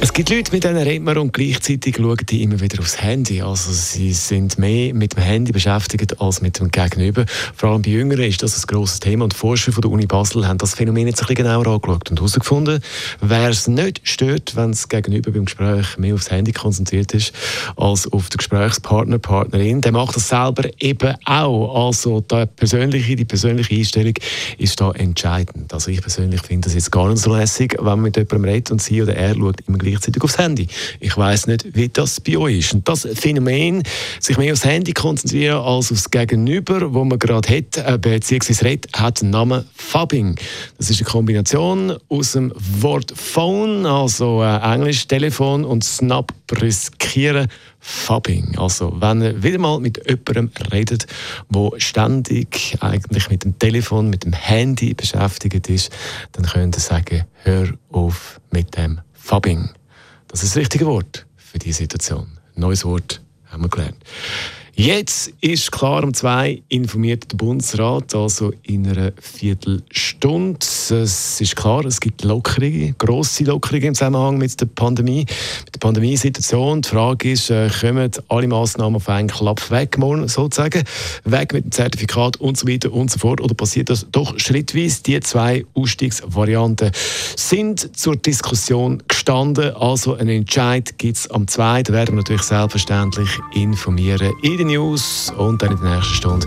es gibt Leute, mit denen redet man und gleichzeitig schauen die immer wieder aufs Handy. Also sie sind mehr mit dem Handy beschäftigt als mit dem Gegenüber. Vor allem bei Jüngeren ist das ein grosses Thema und Forscher von der Uni Basel haben das Phänomen jetzt ein bisschen genauer angeschaut und herausgefunden, wer es nicht stört, wenn das Gegenüber beim Gespräch mehr aufs Handy konzentriert ist als auf den Gesprächspartner, Partnerin, der macht das selber eben auch. Also die persönliche, die persönliche Einstellung ist da entscheidend. Also ich persönlich finde das jetzt gar nicht so lässig, wenn man mit jemandem redet und sie oder er schaut immer gleichzeitig aufs Handy. Ich weiß nicht, wie das bei euch ist. Und das Phänomen, sich mehr aufs Handy konzentrieren als aufs Gegenüber, wo man gerade hat, äh, beziehungsweise redet, hat den Namen Fabbing. Das ist eine Kombination aus dem Wort Phone, also äh, Englisch Telefon und Snap riskieren. Fabbing. Also, wenn ihr wieder mal mit jemandem redet, der ständig eigentlich mit dem Telefon, mit dem Handy beschäftigt ist, dann könnt ihr sagen, hör auf mit dem Fabbing. Das ist das richtige Wort für diese Situation. Neues Wort haben wir gelernt. Jetzt ist klar, um zwei informiert der Bundesrat, also in einer Viertelstunde. Es ist klar, es gibt Lockerungen, grosse Lockerungen im Zusammenhang mit der Pandemie, mit der Pandemiesituation. Die Frage ist, äh, kommen alle Massnahmen auf einen Klapp weg, sozusagen, weg mit dem Zertifikat und so weiter und so fort, oder passiert das doch schrittweise? Die zwei Ausstiegsvarianten sind zur Diskussion gestanden, also einen Entscheid gibt es am 2. Da werden wir natürlich selbstverständlich informieren in News und dann in der nächsten Stunde.